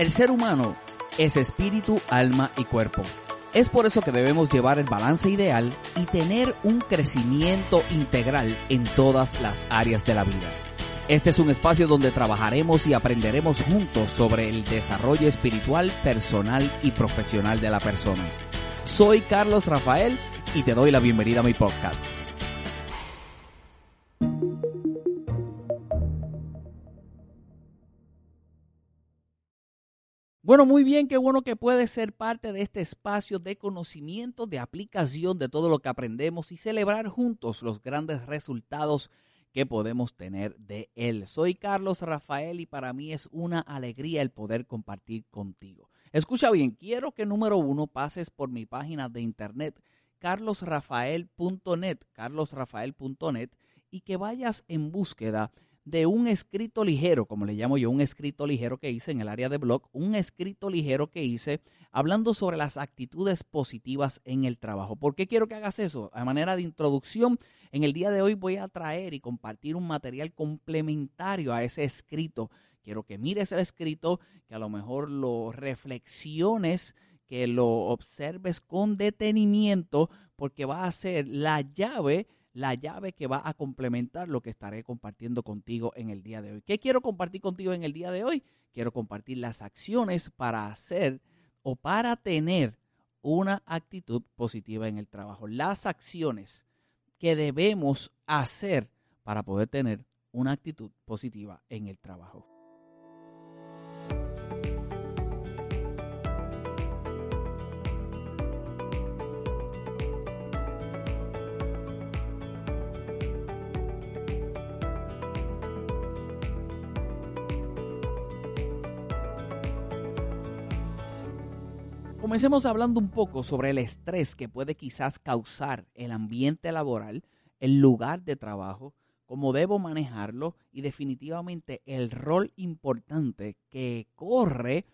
El ser humano es espíritu, alma y cuerpo. Es por eso que debemos llevar el balance ideal y tener un crecimiento integral en todas las áreas de la vida. Este es un espacio donde trabajaremos y aprenderemos juntos sobre el desarrollo espiritual, personal y profesional de la persona. Soy Carlos Rafael y te doy la bienvenida a mi podcast. Bueno, muy bien, qué bueno que puedes ser parte de este espacio de conocimiento, de aplicación de todo lo que aprendemos y celebrar juntos los grandes resultados que podemos tener de él. Soy Carlos Rafael y para mí es una alegría el poder compartir contigo. Escucha bien, quiero que número uno pases por mi página de internet carlosrafael.net, carlosrafael.net y que vayas en búsqueda un escrito ligero, como le llamo yo, un escrito ligero que hice en el área de blog, un escrito ligero que hice hablando sobre las actitudes positivas en el trabajo. ¿Por qué quiero que hagas eso? A manera de introducción, en el día de hoy voy a traer y compartir un material complementario a ese escrito. Quiero que mires el escrito, que a lo mejor lo reflexiones, que lo observes con detenimiento, porque va a ser la llave la llave que va a complementar lo que estaré compartiendo contigo en el día de hoy. ¿Qué quiero compartir contigo en el día de hoy? Quiero compartir las acciones para hacer o para tener una actitud positiva en el trabajo. Las acciones que debemos hacer para poder tener una actitud positiva en el trabajo. Comencemos hablando un poco sobre el estrés que puede quizás causar el ambiente laboral, el lugar de trabajo, cómo debo manejarlo y definitivamente el rol importante que corre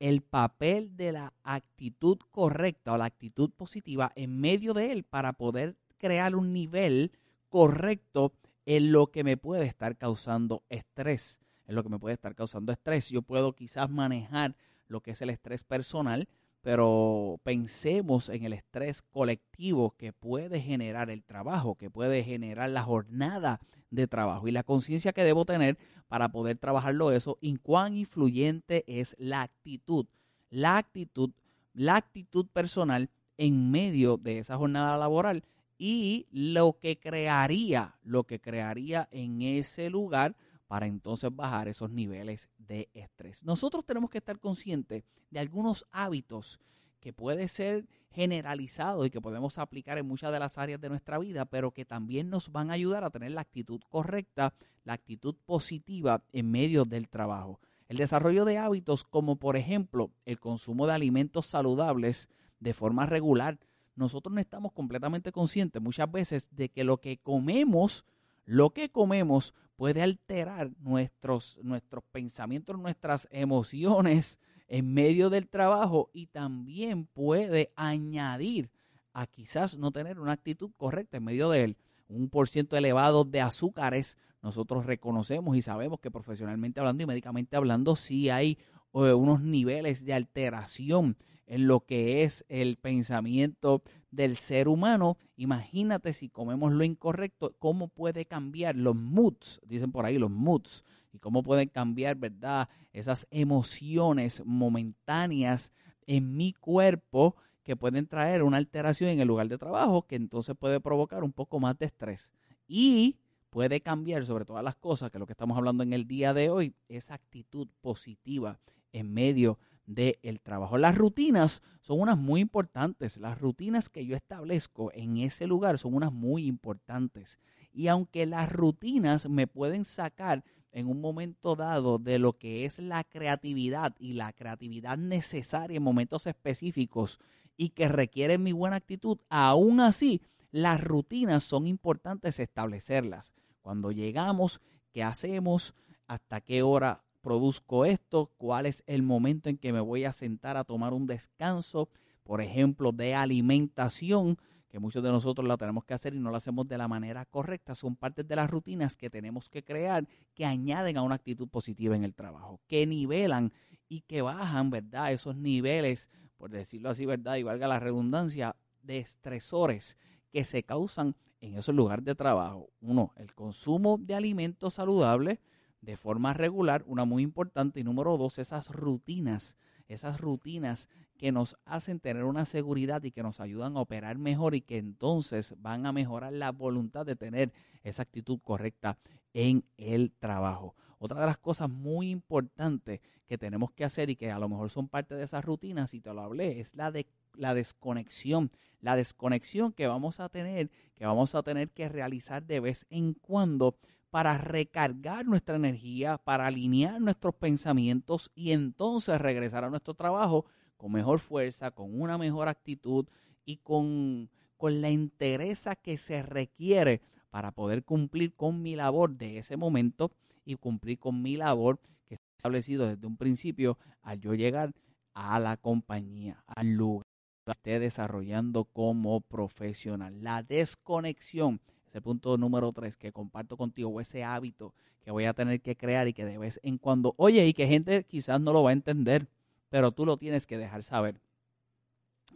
el papel de la actitud correcta o la actitud positiva en medio de él para poder crear un nivel correcto en lo que me puede estar causando estrés, en lo que me puede estar causando estrés. Yo puedo quizás manejar lo que es el estrés personal, pero pensemos en el estrés colectivo que puede generar el trabajo, que puede generar la jornada de trabajo y la conciencia que debo tener para poder trabajarlo eso y cuán influyente es la actitud, la actitud, la actitud personal en medio de esa jornada laboral y lo que crearía, lo que crearía en ese lugar para entonces bajar esos niveles de estrés. Nosotros tenemos que estar conscientes de algunos hábitos que puede ser generalizado y que podemos aplicar en muchas de las áreas de nuestra vida, pero que también nos van a ayudar a tener la actitud correcta, la actitud positiva en medio del trabajo. El desarrollo de hábitos como por ejemplo el consumo de alimentos saludables de forma regular. Nosotros no estamos completamente conscientes muchas veces de que lo que comemos, lo que comemos puede alterar nuestros, nuestros pensamientos, nuestras emociones en medio del trabajo y también puede añadir a quizás no tener una actitud correcta en medio de él. Un por ciento elevado de azúcares, nosotros reconocemos y sabemos que profesionalmente hablando y médicamente hablando, sí hay eh, unos niveles de alteración en lo que es el pensamiento del ser humano. Imagínate si comemos lo incorrecto, cómo puede cambiar los moods, dicen por ahí los moods, y cómo pueden cambiar, ¿verdad? Esas emociones momentáneas en mi cuerpo que pueden traer una alteración en el lugar de trabajo que entonces puede provocar un poco más de estrés. Y puede cambiar sobre todas las cosas, que es lo que estamos hablando en el día de hoy, esa actitud positiva en medio del trabajo. Las rutinas son unas muy importantes. Las rutinas que yo establezco en ese lugar son unas muy importantes. Y aunque las rutinas me pueden sacar en un momento dado de lo que es la creatividad y la creatividad necesaria en momentos específicos y que requieren mi buena actitud, aún así las rutinas son importantes establecerlas. Cuando llegamos, ¿qué hacemos? ¿Hasta qué hora produzco esto? ¿Cuál es el momento en que me voy a sentar a tomar un descanso? Por ejemplo, de alimentación que muchos de nosotros la tenemos que hacer y no lo hacemos de la manera correcta, son partes de las rutinas que tenemos que crear que añaden a una actitud positiva en el trabajo, que nivelan y que bajan, ¿verdad? Esos niveles, por decirlo así, ¿verdad? Y valga la redundancia, de estresores que se causan en esos lugares de trabajo. Uno, el consumo de alimentos saludables de forma regular, una muy importante. Y número dos, esas rutinas, esas rutinas que nos hacen tener una seguridad y que nos ayudan a operar mejor y que entonces van a mejorar la voluntad de tener esa actitud correcta en el trabajo. Otra de las cosas muy importantes que tenemos que hacer y que a lo mejor son parte de esas rutinas, y te lo hablé, es la de la desconexión. La desconexión que vamos a tener, que vamos a tener que realizar de vez en cuando para recargar nuestra energía, para alinear nuestros pensamientos y entonces regresar a nuestro trabajo con mejor fuerza, con una mejor actitud y con, con la entereza que se requiere para poder cumplir con mi labor de ese momento y cumplir con mi labor que se ha establecido desde un principio al yo llegar a la compañía, al lugar que esté desarrollando como profesional. La desconexión es el punto número tres que comparto contigo, ese hábito que voy a tener que crear y que de vez en cuando, oye, y que gente quizás no lo va a entender, pero tú lo tienes que dejar saber.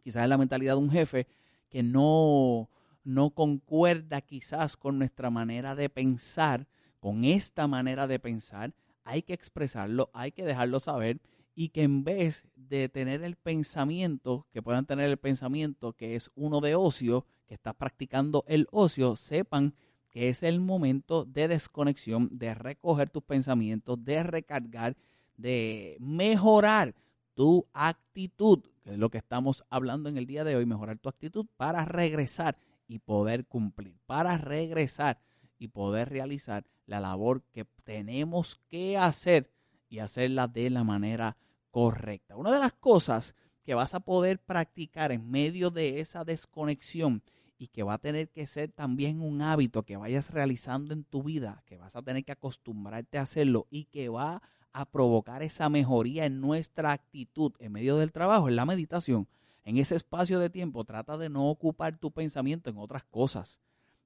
Quizás es la mentalidad de un jefe que no, no concuerda quizás con nuestra manera de pensar, con esta manera de pensar, hay que expresarlo, hay que dejarlo saber y que en vez de tener el pensamiento, que puedan tener el pensamiento que es uno de ocio, que estás practicando el ocio, sepan que es el momento de desconexión, de recoger tus pensamientos, de recargar, de mejorar tu actitud, que es lo que estamos hablando en el día de hoy, mejorar tu actitud para regresar y poder cumplir, para regresar y poder realizar la labor que tenemos que hacer y hacerla de la manera correcta. Una de las cosas que vas a poder practicar en medio de esa desconexión y que va a tener que ser también un hábito que vayas realizando en tu vida, que vas a tener que acostumbrarte a hacerlo y que va a provocar esa mejoría en nuestra actitud en medio del trabajo, en la meditación. En ese espacio de tiempo trata de no ocupar tu pensamiento en otras cosas.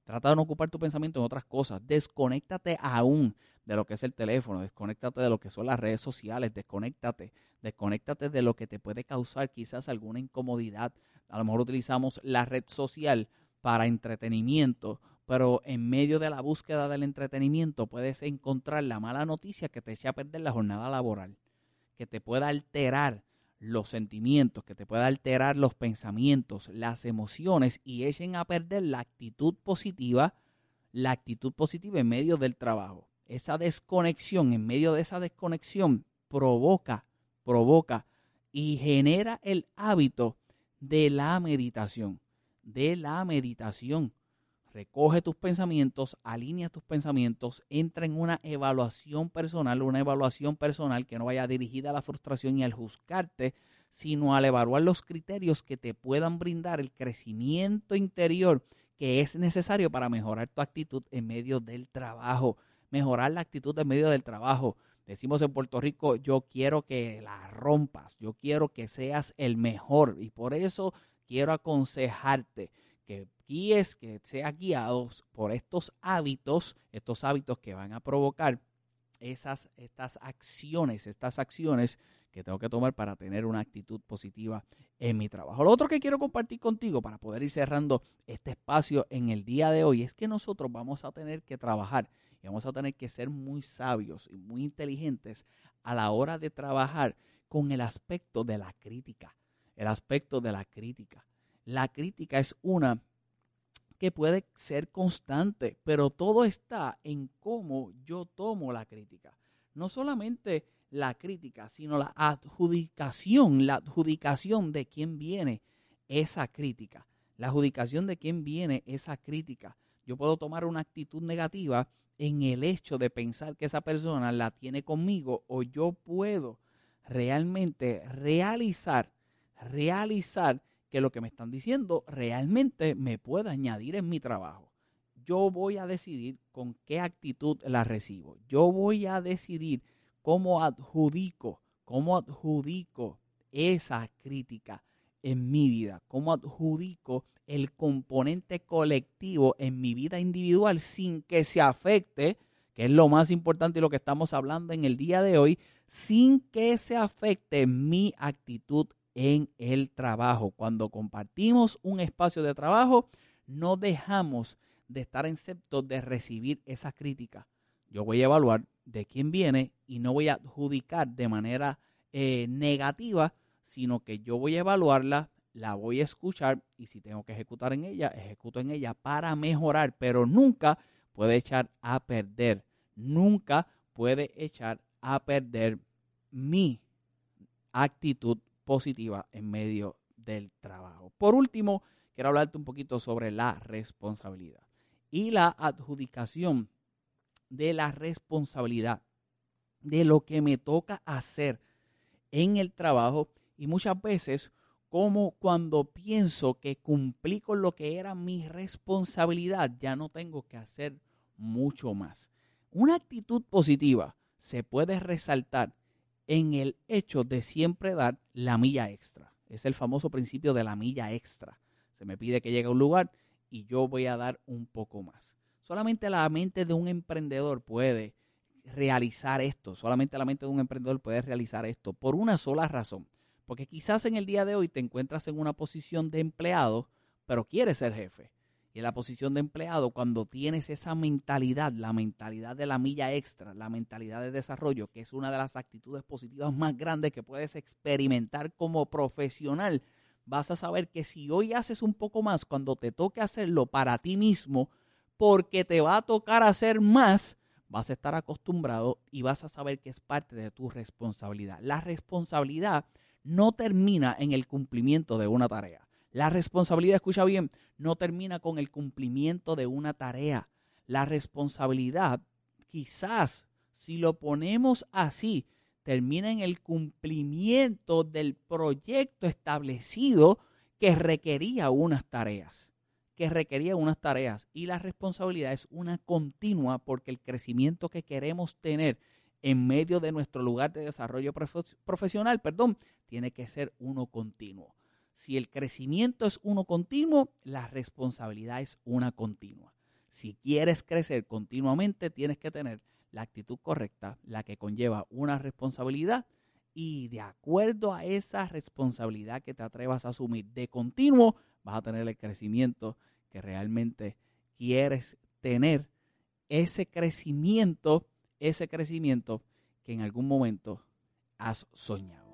Trata de no ocupar tu pensamiento en otras cosas. Desconéctate aún de lo que es el teléfono, desconéctate de lo que son las redes sociales, desconéctate, desconéctate de lo que te puede causar quizás alguna incomodidad. A lo mejor utilizamos la red social para entretenimiento, pero en medio de la búsqueda del entretenimiento puedes encontrar la mala noticia que te echa a perder la jornada laboral, que te pueda alterar los sentimientos, que te pueda alterar los pensamientos, las emociones y echen a perder la actitud positiva, la actitud positiva en medio del trabajo. Esa desconexión, en medio de esa desconexión, provoca, provoca y genera el hábito de la meditación, de la meditación. Recoge tus pensamientos, alinea tus pensamientos, entra en una evaluación personal, una evaluación personal que no vaya dirigida a la frustración y al juzgarte, sino al evaluar los criterios que te puedan brindar el crecimiento interior que es necesario para mejorar tu actitud en medio del trabajo, mejorar la actitud en medio del trabajo. Decimos en Puerto Rico, yo quiero que la rompas, yo quiero que seas el mejor y por eso quiero aconsejarte que guíes, que seas guiado por estos hábitos, estos hábitos que van a provocar esas, estas acciones, estas acciones que tengo que tomar para tener una actitud positiva en mi trabajo. Lo otro que quiero compartir contigo para poder ir cerrando este espacio en el día de hoy es que nosotros vamos a tener que trabajar y vamos a tener que ser muy sabios y muy inteligentes a la hora de trabajar con el aspecto de la crítica. El aspecto de la crítica. La crítica es una que puede ser constante, pero todo está en cómo yo tomo la crítica. No solamente la crítica, sino la adjudicación, la adjudicación de quién viene esa crítica, la adjudicación de quién viene esa crítica. Yo puedo tomar una actitud negativa en el hecho de pensar que esa persona la tiene conmigo o yo puedo realmente realizar, realizar que lo que me están diciendo realmente me pueda añadir en mi trabajo. Yo voy a decidir con qué actitud la recibo. Yo voy a decidir cómo adjudico, cómo adjudico esa crítica en mi vida, cómo adjudico el componente colectivo en mi vida individual sin que se afecte, que es lo más importante y lo que estamos hablando en el día de hoy, sin que se afecte mi actitud en el trabajo. Cuando compartimos un espacio de trabajo, no dejamos de estar en excepto de recibir esa crítica. Yo voy a evaluar de quién viene y no voy a adjudicar de manera eh, negativa, sino que yo voy a evaluarla, la voy a escuchar y si tengo que ejecutar en ella, ejecuto en ella para mejorar, pero nunca puede echar a perder, nunca puede echar a perder mi actitud positiva en medio del trabajo. Por último, quiero hablarte un poquito sobre la responsabilidad y la adjudicación de la responsabilidad de lo que me toca hacer en el trabajo y muchas veces como cuando pienso que cumplí con lo que era mi responsabilidad, ya no tengo que hacer mucho más. Una actitud positiva se puede resaltar en el hecho de siempre dar la milla extra. Es el famoso principio de la milla extra. Se me pide que llegue a un lugar y yo voy a dar un poco más. Solamente la mente de un emprendedor puede realizar esto. Solamente la mente de un emprendedor puede realizar esto por una sola razón. Porque quizás en el día de hoy te encuentras en una posición de empleado, pero quieres ser jefe. Y en la posición de empleado, cuando tienes esa mentalidad, la mentalidad de la milla extra, la mentalidad de desarrollo, que es una de las actitudes positivas más grandes que puedes experimentar como profesional, vas a saber que si hoy haces un poco más, cuando te toque hacerlo para ti mismo, porque te va a tocar hacer más, vas a estar acostumbrado y vas a saber que es parte de tu responsabilidad. La responsabilidad no termina en el cumplimiento de una tarea. La responsabilidad, escucha bien, no termina con el cumplimiento de una tarea. La responsabilidad, quizás, si lo ponemos así, termina en el cumplimiento del proyecto establecido que requería unas tareas que requería unas tareas y la responsabilidad es una continua porque el crecimiento que queremos tener en medio de nuestro lugar de desarrollo profesional, perdón, tiene que ser uno continuo. Si el crecimiento es uno continuo, la responsabilidad es una continua. Si quieres crecer continuamente, tienes que tener la actitud correcta, la que conlleva una responsabilidad y de acuerdo a esa responsabilidad que te atrevas a asumir de continuo, vas a tener el crecimiento que realmente quieres tener ese crecimiento, ese crecimiento que en algún momento has soñado.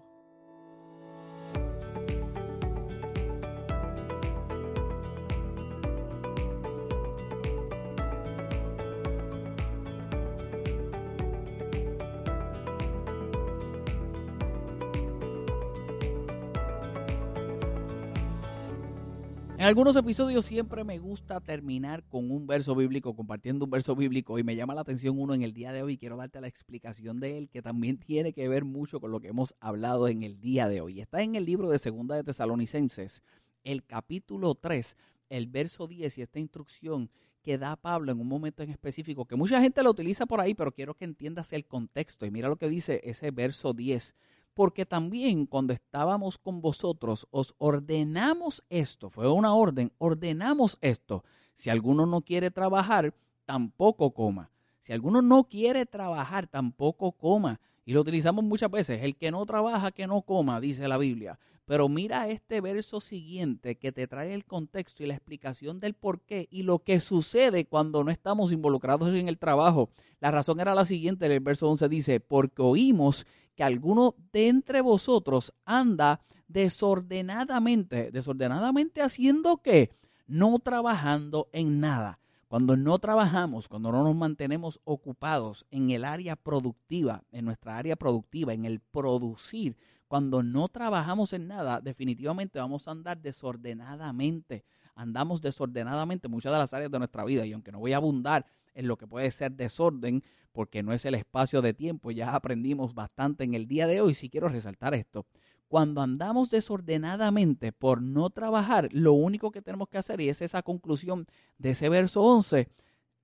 En algunos episodios siempre me gusta terminar con un verso bíblico, compartiendo un verso bíblico y me llama la atención uno en el día de hoy. Quiero darte la explicación de él que también tiene que ver mucho con lo que hemos hablado en el día de hoy. Está en el libro de Segunda de Tesalonicenses, el capítulo 3, el verso 10 y esta instrucción que da Pablo en un momento en específico, que mucha gente lo utiliza por ahí, pero quiero que entiendas el contexto. Y mira lo que dice ese verso 10 porque también cuando estábamos con vosotros os ordenamos esto, fue una orden, ordenamos esto. Si alguno no quiere trabajar, tampoco coma. Si alguno no quiere trabajar, tampoco coma. Y lo utilizamos muchas veces, el que no trabaja, que no coma, dice la Biblia. Pero mira este verso siguiente que te trae el contexto y la explicación del por qué y lo que sucede cuando no estamos involucrados en el trabajo. La razón era la siguiente, el verso 11 dice, porque oímos que alguno de entre vosotros anda desordenadamente, desordenadamente haciendo qué? No trabajando en nada. Cuando no trabajamos, cuando no nos mantenemos ocupados en el área productiva, en nuestra área productiva, en el producir, cuando no trabajamos en nada, definitivamente vamos a andar desordenadamente. Andamos desordenadamente en muchas de las áreas de nuestra vida y aunque no voy a abundar en lo que puede ser desorden, porque no es el espacio de tiempo, ya aprendimos bastante en el día de hoy, si quiero resaltar esto. Cuando andamos desordenadamente por no trabajar, lo único que tenemos que hacer, es esa conclusión de ese verso 11,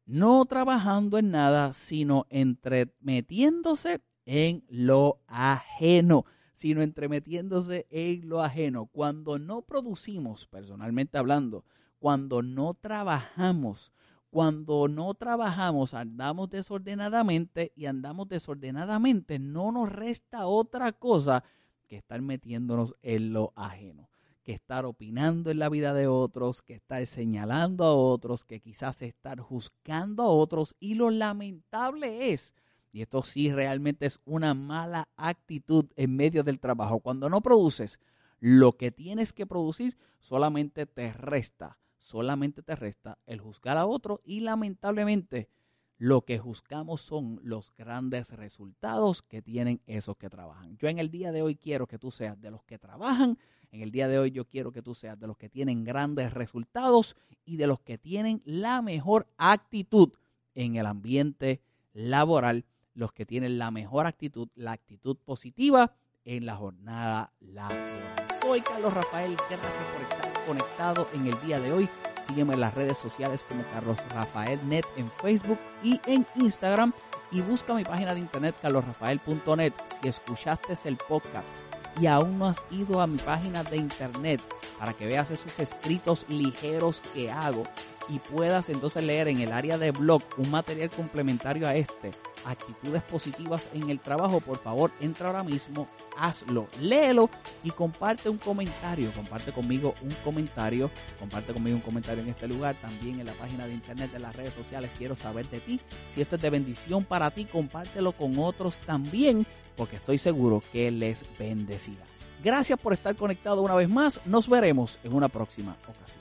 no trabajando en nada, sino entremetiéndose en lo ajeno sino entremetiéndose en lo ajeno. Cuando no producimos, personalmente hablando, cuando no trabajamos, cuando no trabajamos, andamos desordenadamente y andamos desordenadamente, no nos resta otra cosa que estar metiéndonos en lo ajeno, que estar opinando en la vida de otros, que estar señalando a otros, que quizás estar juzgando a otros. Y lo lamentable es y esto sí realmente es una mala actitud en medio del trabajo. Cuando no produces lo que tienes que producir, solamente te resta, solamente te resta el juzgar a otro y lamentablemente lo que juzgamos son los grandes resultados que tienen esos que trabajan. Yo en el día de hoy quiero que tú seas de los que trabajan, en el día de hoy yo quiero que tú seas de los que tienen grandes resultados y de los que tienen la mejor actitud en el ambiente laboral los que tienen la mejor actitud, la actitud positiva en la jornada laboral. Soy Carlos Rafael, gracias por estar conectado en el día de hoy. Sígueme en las redes sociales como Carlos Rafael Net en Facebook y en Instagram y busca mi página de internet carlosrafael.net si escuchaste el podcast y aún no has ido a mi página de internet para que veas esos escritos ligeros que hago y puedas entonces leer en el área de blog un material complementario a este, actitudes positivas en el trabajo, por favor entra ahora mismo, hazlo, léelo y comparte un comentario, comparte conmigo un comentario, comparte conmigo un comentario en este lugar, también en la página de internet, de las redes sociales, quiero saber de ti, si esto es de bendición para ti, compártelo con otros también, porque estoy seguro que les bendecirá. Gracias por estar conectado una vez más, nos veremos en una próxima ocasión.